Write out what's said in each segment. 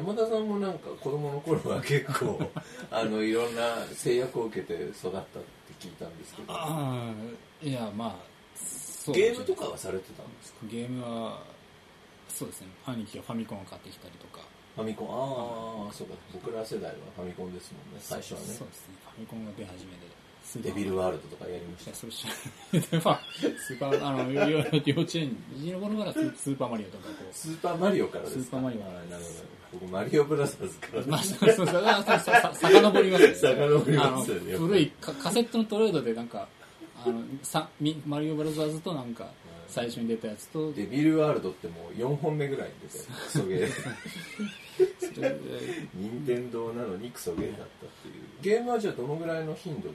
山田さんもなんか子供の頃は結構 あのいろんな制約を受けて育ったって聞いたんですけど。ああいやまあそうゲームとかはされてたんですか？ゲームはそうですね。兄貴がファミコンを買ってきたりとか。ファミコン？ああそうか。僕ら世代はファミコンですもんね最初はね。そうですね。ファミコンが出始めでデビルワールドとかやりました。それ知らなまあスーパーあの幼幼稚園時の頃からスーパーマリオとかこう。スーパーマリオからですか？スーパーマリオあーなるほど僕マリオブラザーズから。まあ、そうそうそう、あそうそうさ遡りますよね。遡りますよね古いカカセットのトレードでなんか、あの、さみマリオブラザーズとなんか、最初に出たやつと、デビルワールドってもう4本目ぐらいに出てクソゲーそれで任天堂なのにクソゲーだったっていうゲームはじゃあどのぐらいの頻度で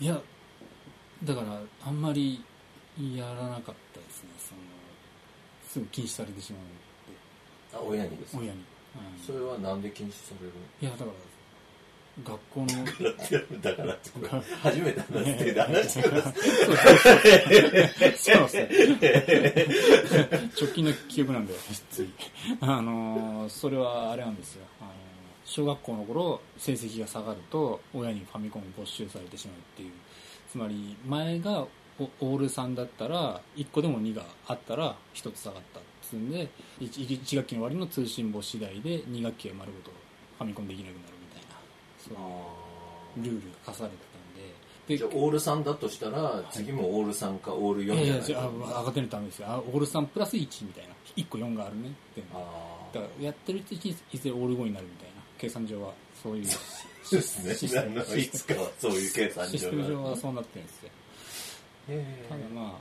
いや、だから、あんまりやらなかったですね。その、すぐ禁止されてしまうあ親にですので、か？親に。それはなんで禁止されるいや、だから、学校の、のだからってこれ初めて話してる話してくださいそうですね。直近の記憶なんで、つい。あのー、それはあれなんですよ。あのー小学校の頃、成績が下がると、親にファミコンを没収されてしまうっていう。つまり、前がオオール3だったら、1個でも2があったら、1つ下がったっつうんで、1, 1学期の終わりの通信簿次第で、2学期は丸ごとファミコンできなくなるみたいな、そういうルールが課されてたんで、でじゃあオール3だとしたら次もオール3かオール4いやいや、じゃないじゃあ、上がってるとダメですよ。あオール3プラス1みたいな。1個4があるねって。あだから、やってるうちにいずれオール5になるみたいな。計算上は、そういう。そうですねいつかはそういう計算シス上テム上がはそうなってるんですよ。へただまあ、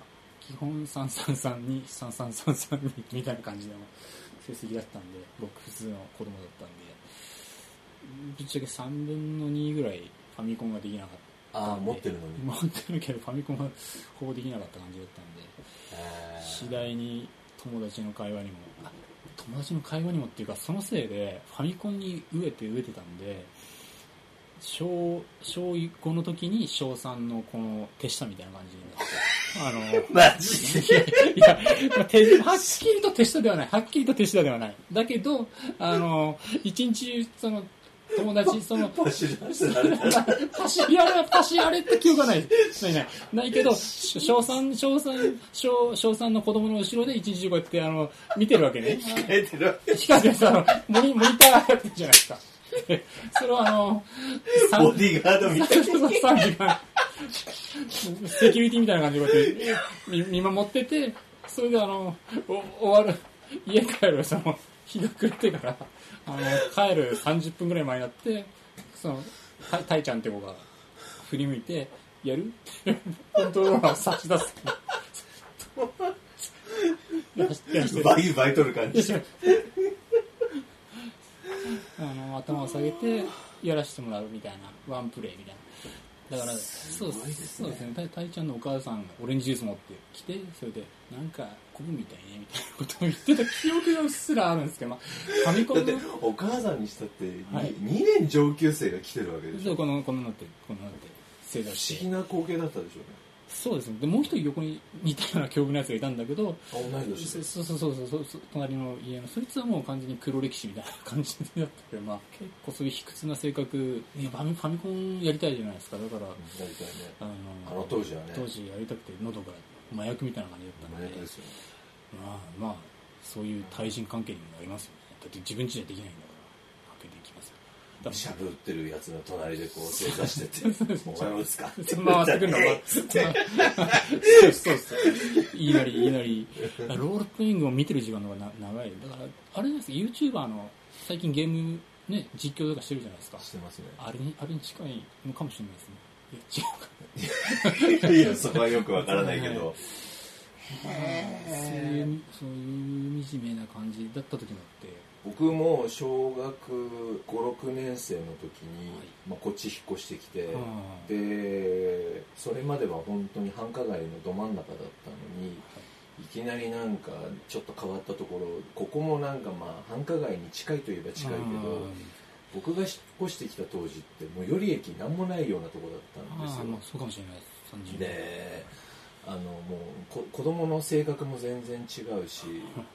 基本333に3333にみたいな感じの成績だったんで、僕普通の子供だったんで、ぶっちゃけ3分の2ぐらいファミコンができなかった。ああ持ってるのに持ってるけど、ファミコンはほぼできなかった感じだったんで。次第に友達の会話にもあ友達の会話にもっていうかそのせいでファミコンに飢えて飢えてたんで小小5の時に小3のこの手下みたいな感じになって あのマジで？いや、まあ手はっきりと手下ではない。はっきりと手下ではない。だけど、あの、一日、その、友達、その、パシュ出してられたらパシやれ、って記憶がない。ないない。ないけど、し小三、小三、小、小三の子供の後ろで一日こうやって、あの、見てるわけね。書いてるわけ光ってさ、あの、モニ、モニターやってるじゃないですか。で それはあの、三ボディーガードみたいなそう3時間、セキュリティみたいな感じでこうやって見見守ってて、それであの、お終わる、家帰る、その、日が暮れてから、あの、帰る30分ぐらい前になって、その、たたいちゃんって子が振り向いて、やる？ってコントローラーを差し出す。バイバイ取る感じ。あの頭を下げてやらせてもらうみたいなワンプレイみたいなだからそうですね。たたいちゃんのお母さんがオレンジジュース持ってきてそれでなんか昆布みたいねみたいなことを言ってた記憶がうっすらあるんですけど、まあ、ファミコだってお母さんにしたってはい。2, 年上級生が来てるわけでしょ。そうこのこのなってこのなって正座不して思議な光景だったでしょうねそうですね。でもう一人横に似たような境遇のやつがいたんだけどあ同い年で。そうそうそうそうそうそう隣の家の。そいつはもう完全に黒歴史みたいな感じだったけど、まあ、結構そういう卑屈な性格、ね、ファミファミコンやりたいじゃないですか。だから、やりたいね。あのあの当時はね。当時やりたくて喉が麻薬みたいな感じだったんで。麻薬ですよねまあまあそういう対人関係にもなりますよね。だって自分家ではできないんだからかけていきますよ。だしゃぶってるやつの隣でこう正座してて「お前もですか?」回ってくるのえっつってそうそう。いいなり、いいなり。ロールプレイングを見てる時間の方がな長い。だから、あれです、YouTuber の最近ゲームね、実況とかしてるじゃないですか。してますねあれに、あれに近いのかもしれないですね。いや、違うか。いやそこはよくわからないけどそういう、そういう惨めな感じだった時もあって、僕も小学56年生の時に、はい。まあ、こっち引っ越してきて、あでそれまでは本当に繁華街のど真ん中だったのにい。きなりなんかちょっと変わったところここもなんかまあ繁華街に近いといえば近いけど僕が引っ越してきた当時って最寄り駅なんもないようなとこだったんですよ。ああまあそうかもしれないです。30であのもうこ子供の性格も全然違うし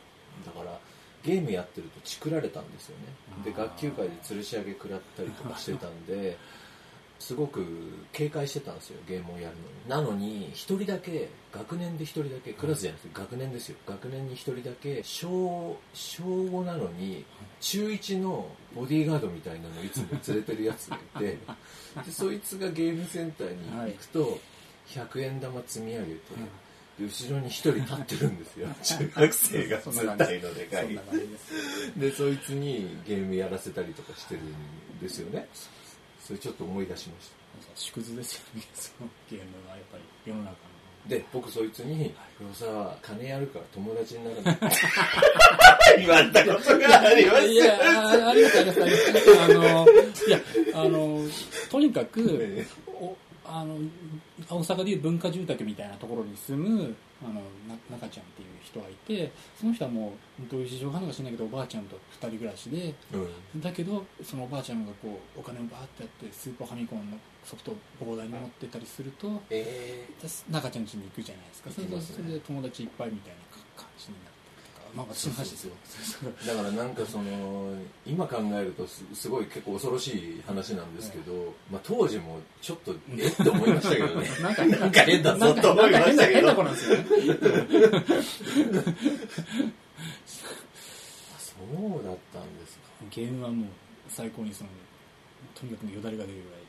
だからゲームやってるとチクられたんですよね。で学級会で吊るし上げ食らったりとかしてたんで すごく警戒してたんですよゲームをやるのに。なのに一人だけ学年で一人だけクラスじゃなくて学年ですよ。学年に一人だけ小小5なのに中1のボディーガードみたいなのをいつも連れてるやつがいて でそいつがゲームセンターに行くと100円玉積み上げて、で後ろに一人立ってるんですよ。中学生が。のでかい。でそいつにゲームやらせたりとかしてるんですよね。それちょっと思い出しまし縮図ですよね。そのゲームはやっぱり世の中の。たで僕そいつに「黒沢金やるから友達にならない」言われたことがあります。いや、あありがとうございます。あの、いや、あの、とにかく、あの、大阪でいう文化住宅みたいなところに住む、あの、な中ちゃんっていう人がいて、その人はもう、どういう事情があるのか知らないけど、おばあちゃんと二人暮らしで、うん。だけど、そのおばあちゃんがこう、お金をバーってやって、スーパーファミコンのソフトを膨大に持ってたりすると、えで中ちゃん家に行くじゃないですか。ね。それで友達いっぱいみたいな感じになってるとか、まあ私の話ですよ。ー だからなんかその今考えるとすすごい結構恐ろしい話なんですけど、まあ、当時もちょっとえって思いましたけどね。なんかなんか変だぞと思いましたけど。変な子なんですよね。そうだったんですか。ゲームはもう最高にその、とにかくよだれが出るぐらい、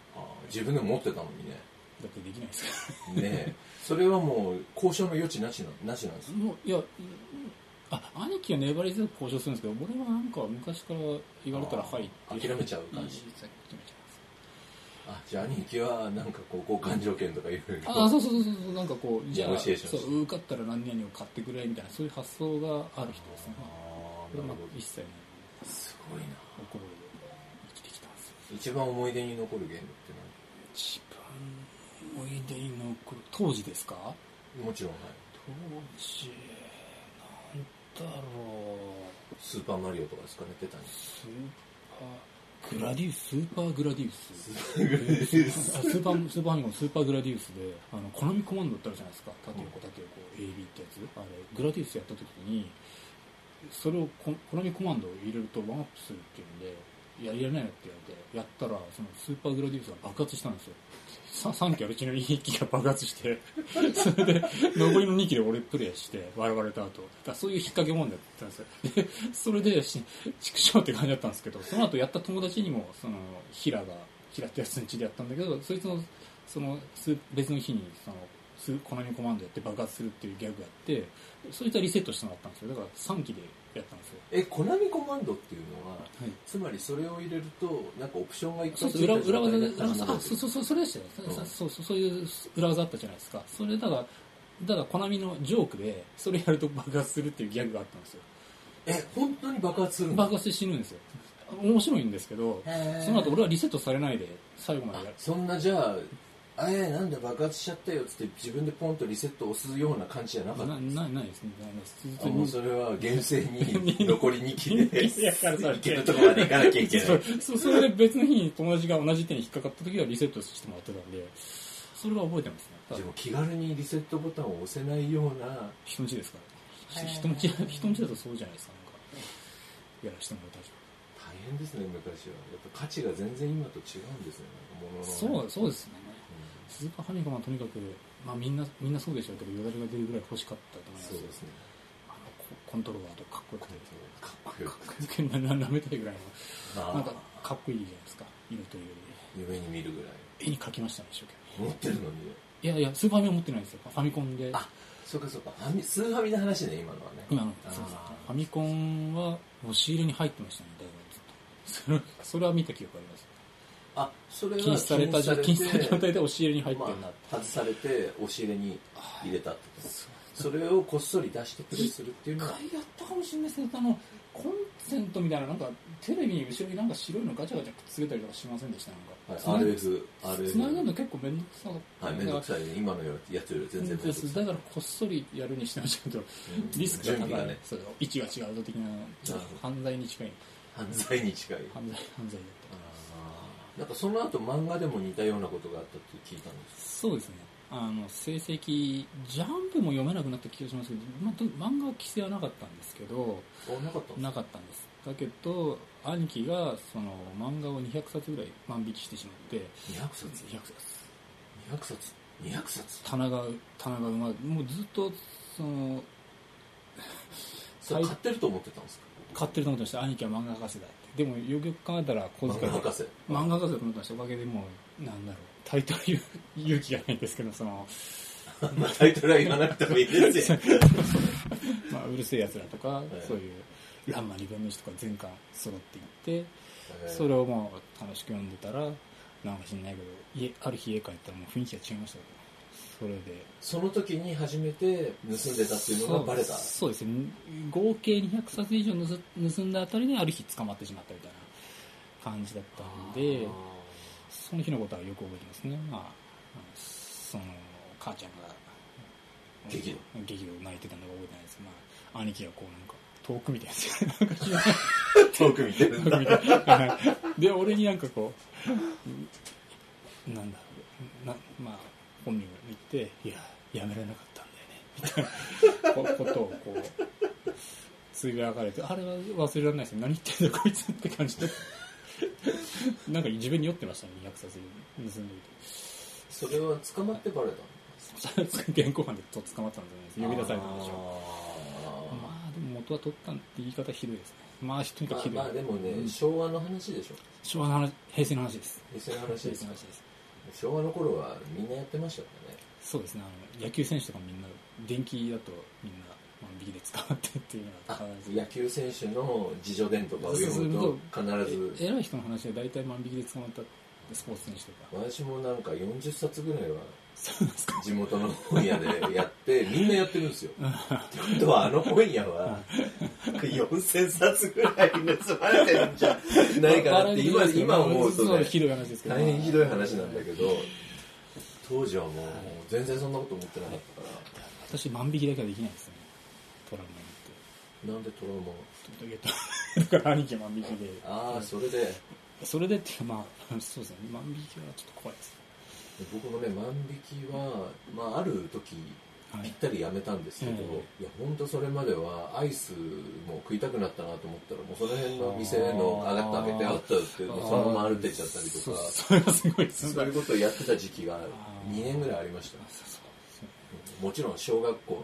自分でも持ってたのにね。だってできないですかねえ。それはもう交渉の余地なしななしなんですら。もう、いや、うんあ、兄貴は粘り強く交渉するんですけど、俺はなんか昔から言われたらはいって諦めちゃう感じ。あじゃあ兄貴はなんかこう交換条件とかいうふうに。あ、そうそうそうそう、なんかこう、じゃあ、そう、受かったら何々を買ってくれみたいな、そういう発想がある人ですね。ああーなるほ一切すごいな。怒る生きてきたんですよ。一番思い出に残るゲームって一番思い出に残る、当時ですか？何もちろんはい。当時だろう。スーパーマリオとかですかね。出たんですス。ーパーグラディウススーパーグラディウス。スーパーグラディウス。あスーパースーパーファミコンスーパーグラディウスであのコナミコマンドってあるじゃないですか。縦横縦横 AB ってやつ。あれグラディウスやった時にそれをココナミコマンドを入れるとワンアップするっていうんでいや、やれないよって言われて、やったら、そのスーパーグラディウスが爆発したんですよ。3機あるうちの1機が爆発して、それで、残りの2機で俺プレイして、笑われた後。だそういう引っ掛け問題だったんですよ。で、それで、し畜生って感じだったんですけど、その後やった友達にも、その、ヒラが、ヒラってやつの家でやったんだけど、そいつの、その、別の日に、その、スコナミコマンドやって爆発するっていうギャグがあって、そいつはリセットしてもらったんですよ。だから3機でやったんですよ。えコナミコマンドっていうのははい。つまりそれを入れるとなんかオプションがいっぱそいうつであそうそうそうそれでしたよ、うん。そうそうそういう裏技あったじゃないですか。それだからだからコナミのジョークでそれやると爆発するっていうギャグがあったんですよ。え本当に爆発する爆発して死ぬんですよ。面白いんですけどその後俺はリセットされないで最後までやる。そんなじゃああえなんで爆発しちゃったよっつって自分でポンとリセット押すような感じじゃなかった。なないないですね。ないですあもうそれは厳正に 残り2期でいやだからそれ行けるとこまで行かなきゃいけない。そうそれで別の日に友達が同じ手に引っかかった時はリセットしてもらってたんでそれは覚えてますね。でも気軽にリセットボタンを押せないような。人んちですから、へー。人んち人んちだとそうじゃないですか。なんかやらせてもらったり大変ですね昔は。やっぱ価値が全然今と違うんですね。なんか物のそうそうですねスーパーファミコンはとにかく、まあ、みんなみんなそうでしょうけどよだれが出るぐらい欲しかったと思います。そうですね。あのココントローラーとかかっこよくて。かっこよくかっこよくななめたいぐらいの。あ。なんかかっこいいじゃないですか。色というよ夢に見るぐらい。り絵に描きましたね一生懸持ってるのに。いやいやスーパーファミは持ってないんですよ。ファミコンで。あそうかそうか。ファミスーファミの話ね今のはね。今のそうそうファミコンは押し入れに入ってましたねだいぶ。ずっとそれそれは見た記憶ありますあそれは禁止されたじゃ禁止された状態でで押し入れに入ってるなまあ、外されて押し入れに入れたってこと。それをこっそり出してプレイするっていうのは。一回やったかもしれないですけどあのコンセントみたいななんかテレビに後ろになんか白いのガチャガチャくっつけたりとかしませんでした？なんか、はい、RF、RF。つなげるの結構面倒くさかった。はい、めんどくさいね。今のやつより全然めんどくさい。だからこっそりやるにしてましたけど、うん。リスクが高い。ね。そう位置が違うぞ的な犯罪に近い。犯罪に近い。犯罪犯罪だっあーなんかその後漫画でも似たようなことがあったって聞いたんです。たそうですね。あの成績ジャンプも読めなくなった気がしますけど、ま漫画は規制はなかったんですけどあなかったなかったんです。だけど兄貴がその漫画を200冊ぐらい万引きしてしまって200冊？200冊。200冊？200冊？棚が棚が埋まもうずっとそのそれ買ってると思ってたんですか？買ってると思ってました。兄貴は漫画博士だってでもよくよく考えたら小遣い。漫画博士漫画博士だと思ってましたおかげでもうなんだろう。タイトル勇気がないんですけどそのまあタイトルは言わなくてもいいですよ。まあ、うるせえやつらとか、いそういう「ランマ二分の1」とか全巻揃っていって、えーそれをもう楽しく読んでたらなんか知んないけど家ある日家帰ったらもう雰囲気が違いましたよそれで。その時に初めて盗んでたっていうのがバレた？そうですね。合計200冊以上盗盗んだあたりである日捕まってしまったみたいな感じだったんでその日のことはよく覚えてますね。まあその母ちゃんが激怒？激怒泣いてたのが覚えてないです。まあ兄貴がこうなんか遠く見てるんですよ。遠く見てるんだ。で俺になんかこうなんだろう。なまあ本人が言って「いややめられなかったんだよね」みたいなこことをこうつぶやかれてあれは忘れられないですよ。何言ってんだこいつって感じで。なんか自分に酔ってましたね200冊盗んでいて。それは捕まってバレたの？現行犯でと捕まったんじゃないです。呼び出されたんでしょう。あまあでも元は取ったんって言い方ひどいですね。まあとにーかくひどい、まあまあでもね、うん。昭和の話でしょ。昭和の話平成の話です。平成の話平です成の話です昭和の頃はみんなやってましたからね。そうですね。あの野球選手とかみんな電気だとみんな万引きで捕まってっていうのがあ必ず。野球選手の自助伝とかを読むと必ず。え偉い人の話は大体万引きで捕まったスポーツ選手とか。私もなんか40冊ぐらいは地元の本屋でやってみんなやってるんですよ。ってことはあの本屋は4000冊ぐらい盗まれてるんじゃないかなって今今思うとね。そうひどい話ですけど。大変ひどい話なんだけど当時はもう全然そんなこと思ってなかったから。私万引きだけはできないですね。トラウマになんでトラウマだから兄貴は万引きで。ああそれで。それでっていうかまあそうですね。万引きはちょっと怖いです。僕もね万引きは、まあ、ある時はいぴったりやめたんですけど、えいや本当それまではアイスも食いたくなったなと思ったらもうその辺の店の上がった開けてあったってそのまま歩いてっちゃったりとか。それはすごいそうい。うことをやってた時期があー2年ぐらいありましたもちろん小学校の、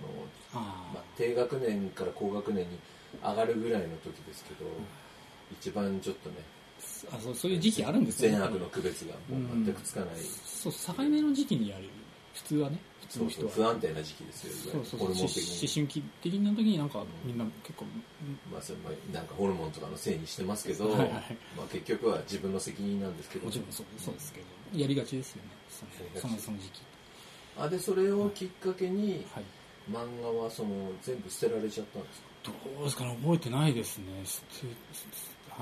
あまあ、低学年から高学年に上がるぐらいの時ですけど、一番ちょっとねあそうそういう時期あるんですよ善悪の区別がもう全くつかない、そう境目の時期にやる。普通はね。普通その人は。不安定な時期ですよいわゆそうそうそう。思春期的な時になんかみんな結構まあ、それまあなんかホルモンとかのせいにしてますけど、はいはい。まあ、結局は自分の責任なんですけど。もちろんそうそうですけど。やりがちですよねそのその時期。あでそれをきっかけにはい。漫画はその全部捨てられちゃったんですか？どうですかね覚えてないですね。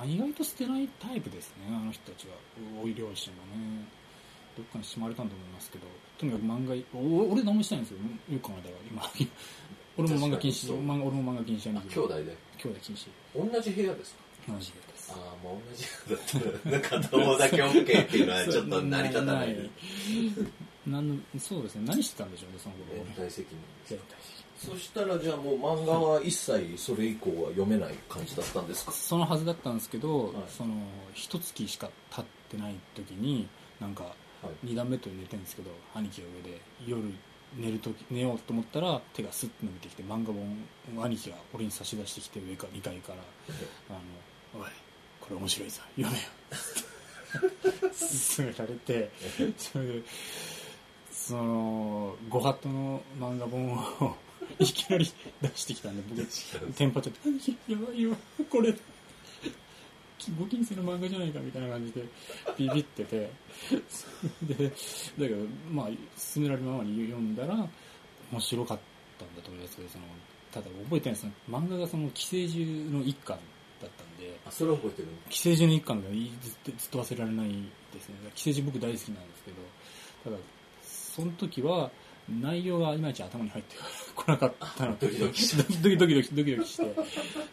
意外と捨てないタイプですねあの人たちは。おい両親がねどっかにしまれたんだと思いますけどとにかく漫画お俺何もしてないんですよ。よく考えたら今。俺も漫画禁止俺も漫画禁止兄弟で？兄弟禁止。同じ部屋ですか？同じです。ああまあ同じ部屋だったら片方だけ OK っていうのはちょっと成り立たない。なんのそうですね。何してたんでしょうねその頃。連帯責任そしたらじゃあもう漫画は一切それ以降は読めない感じだったんですか？そのはずだったんですけど、はい。その一月しか経ってない時になんかはい2段ベッドで寝てるんですけど兄貴が上で夜寝る時寝ようと思ったら手がスッと伸びてきて漫画本を兄貴が俺に差し出してきて上から2階から「あのおいこれ面白いぞ読めよ」勧められてそれでそのご法度の漫画本をいきなり出してきたんで僕テンパっちゃって兄貴やばいよこれご金星の漫画じゃないかみたいな感じでビビってて。でだけどまあ勧められるままに読んだら面白かったんだと思いますけどそのただ覚えてないです漫画がその寄生獣の一巻だったんで。あそれは覚えてる寄生獣の一巻がいずっとずっと忘れられないですね。寄生獣僕大好きなんですけどただその時は内容がいまいち頭に入って こなかったのドキドキしドキドキドキドキドキドキして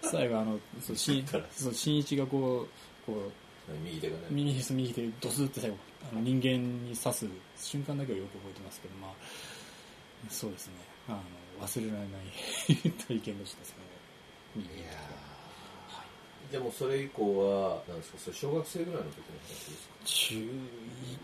最後あのそう新ったらそう新一がこうこ右手がね。右手右手ドスって最後あの人間に刺す瞬間だけはよく覚えてますけどまあそうですね。あの忘れられない 体験でしたそのでもそれ以降はなんですか？それ小学生ぐらいの時の話ですか？中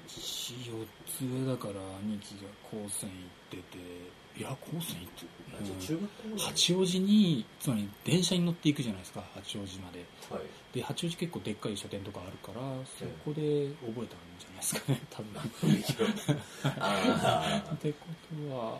14つ上だから兄貴が高専行ってて。いや高専行ってあじ？ゃあ中学校ぐらい。八王子につまり電車に乗っていくじゃないですか八王子まで。はい。で八王子結構でっかい書店とかあるからそこで覚えたんじゃないですかね 多分。あ あってことは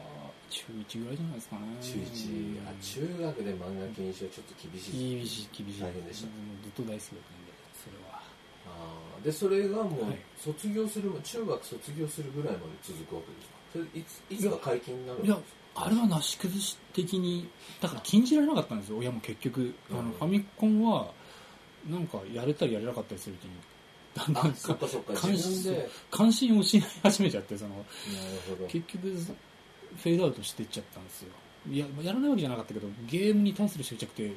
中1ぐらいじゃないですかね。中1あ中学で漫画禁止はちょっと厳しい。厳しい厳しい。大変でした。うんずっと大好きだったんでそれは。あー。でそれがもうはい。卒業する、中学卒業するぐらいまで続くわけですか？それいついつか解禁になるんいやあれはなし崩し的にだから禁じられなかったんですよ親も結局。あの、うんファミコンはなんかやれたりやれなかったりするうちにだんだんあそっかそっか。関自分で。なる関心を失い始めちゃってその。ほど。結局フェードアウトしていっちゃったんですよ。いややらないわけじゃなかったけどゲームに対する執着って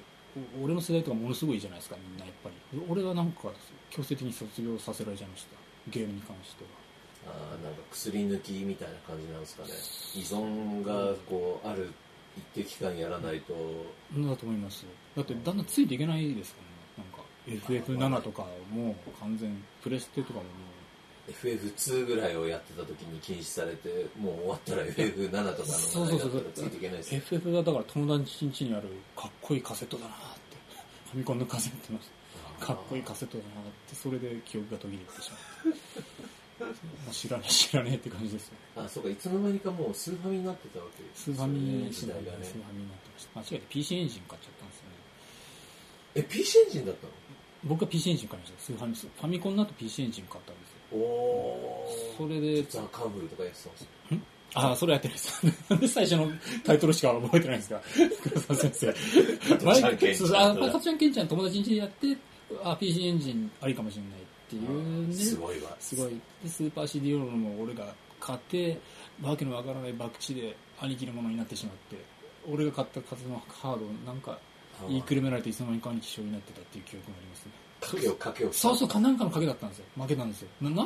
お俺の世代とかものすごいじゃないですかみんなやっぱり。俺はなんか強制的に卒業させられちゃいました。ゲームに関してはあーなんか薬抜きみたいな感じなんですかね。依存がこうある一定期間やらないと。だと思います。だってだんだんついていけないですからね。なんか FF7 とかもう完全プレステとかもも FF2 ぐらいをやってた時に禁止されてもう終わったら FF7 とかのそうそうそうついていけないです FF がだから友達ん家にあるかっこいいカセットだなって。ファミコンのカセットのかっこいいカセットだなってそれで記憶が途切れてしまってもう知らねえ知らねえって感じですよ。あそうかいつの間にかもうスーファミになってたわけですスーファミ時代がね。スーファミになってました。間違えて PC エンジン買っちゃったんですよね。え PC エンジンだったの？僕は PC エンジン買いました。スーファミファミコンの後 PC エンジン買ったんですよ。おおそれで。ザ・カンブルとかやってたんですよああ、それやってるんです。なんで最初のタイトルしか覚えてないんですか黒沢先生。加トちゃんケンちゃんケンちゃん友達ん家でやって、あ、PC エンジンありかもしれないっていうんで、すごいわすごい。で、スーパー CD ロールも俺が買って、わけのわからない博打で兄貴のものになってしまって、俺が買った数のカードをなんか言いくるめられていつの間にか兄貴賞になってたっていう記憶がありますね。賭けを賭けをそうそう、かなんかの賭けだったんですよ。負けたんですよ。な、な、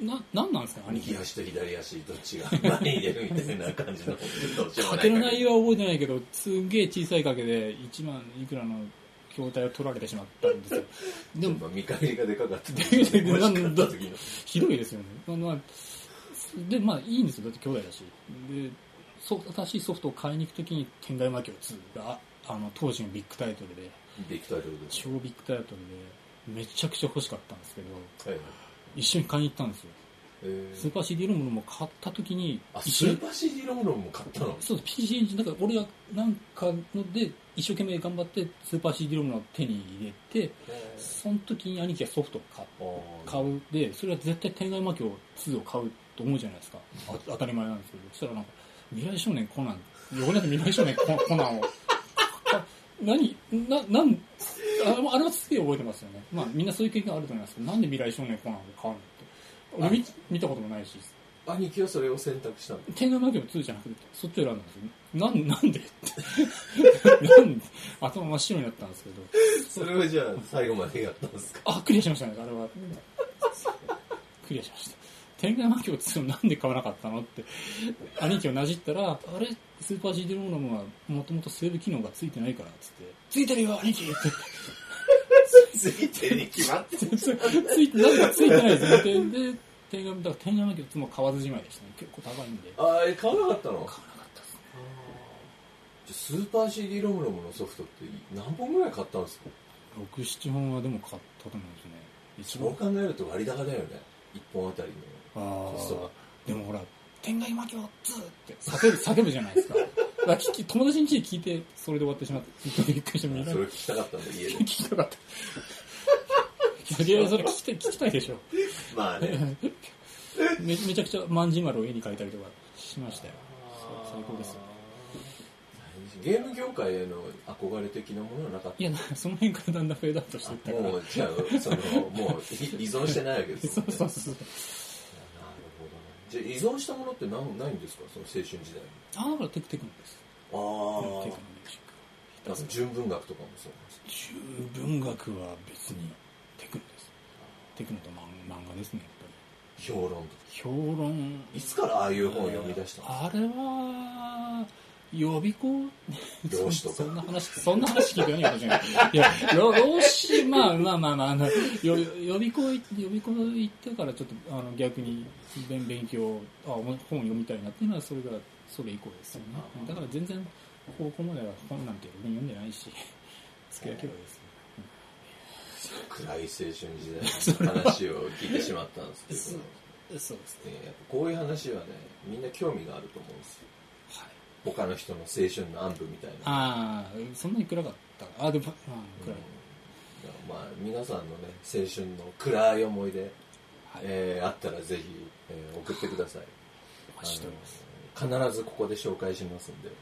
な、なんなんですか兄貴右。足と左足どっちが前に出るみたいな感じの賭けの内容は覚えてないけど、すんげえ小さい賭けで1万いくらの筐体を取られてしまったんですよ。で でも、も見返りがでかかったでででもしかった時のひどいですよね。まあまあ、で、まあいいんですよ。だって兄弟だし。で、そう新しいソフトを買いに行くときに、天外魔境2が、あの、当時のビッグタイトルで、ビッグタイトルです超ビッグタイトルで、めちゃくちゃ欲しかったんですけど、はいはい一緒に買いに行ったんですよ。えスーパー CD ロムも買ったときにあ、スーパー CD ロムロムも買ったの？そうです PC エンジンだから俺がなんかので一生懸命頑張ってスーパー CD ロムを手に入れてその時に兄貴がソフトを買買う。でそれは絶対天外魔境2を買うと思うじゃないですか。あ当たり前なんですけど。そしたらなんか未来少年コナン。横にあって未来少年ココナンを。あ 何ななんあれはすげえ覚えてますよね。まあみんなそういう経験あると思いますけどなんで未来少年コナンを買うの？俺見見たこともないし。兄貴はそれを選択したの？天外魔境2じゃなくてそっちを選んだんですよ。なん なんでって。なんで？頭真っ白になったんですけど。それをじゃあ最後までやったんですか？あクリアしましたね。あれは。クリアしました。天外魔境2をなんで買わなかったのって。兄貴をなじったらあれ？スーパー GD ローナムはもともとセーブ機能がついてないからっつって。ついてるよ兄貴ってついてるに決まってるつついてなんかついてないですよでで天外だから天外魔境2も買わずじまいでしたね。結構高いんで。あえ買わなかったの？買わなかったですね。じゃあスーパー CD ロムロムのソフトって何本ぐらい買ったんですか？67本はでも買ったと思うんですね。一そう番考えると割高だよね。1本あたりのあコストが。あでもほら天外魔境2って叫ぶ叫ぶじゃないですかだ聞き友達に聞いてそれで終わってしまってびっくりしてみんなそれ聞きたかったんだ家で。聞きたかった。いやそれ聞きたい聞きたいでしょ。まあね。めめちゃくちゃ万字丸を絵に描いたりとかしましたよ。そう最高です。よゲーム業界への憧れ的なものはなかっいやなその辺からだんだんフェードアウトしていったたから。もうじゃあそのもう依存してないわけですそよね。うそうそう。なるほどねじゃあ依存したものって何ないんですか？その青春時代に。あだからテクテクノです。あテクノあミュージックなんか純文学とかもそうなんです中文学は別にテクノです。っていくのと漫漫画ですねやっぱ評論評論。いつからああいう本を読み出したのあれは予備校そんな話そんな話聞いてないかもしれない。いや老老子まあまあまあまああの予予備校行予備校行ってからちょっとあの逆に勉勉強あ本読みたいなっていうのはそれがそれ以降ですよね。だから全然高校までは本なんて読んでないし付き合いけばです暗い青春時代の話を聞いてしまったんですけど。そう。ですね。ねやっぱこういう話はねみんな興味があると思うんですよ。はい他の人の青春の暗部みたいな。ああそんなに暗かった。あでもあ暗い、うん。まあ皆さんのね青春の暗い思い出、はい。えーあったらぜひ、えー送ってください。必ずここで紹介しますんでよ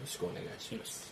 ろしくお願いします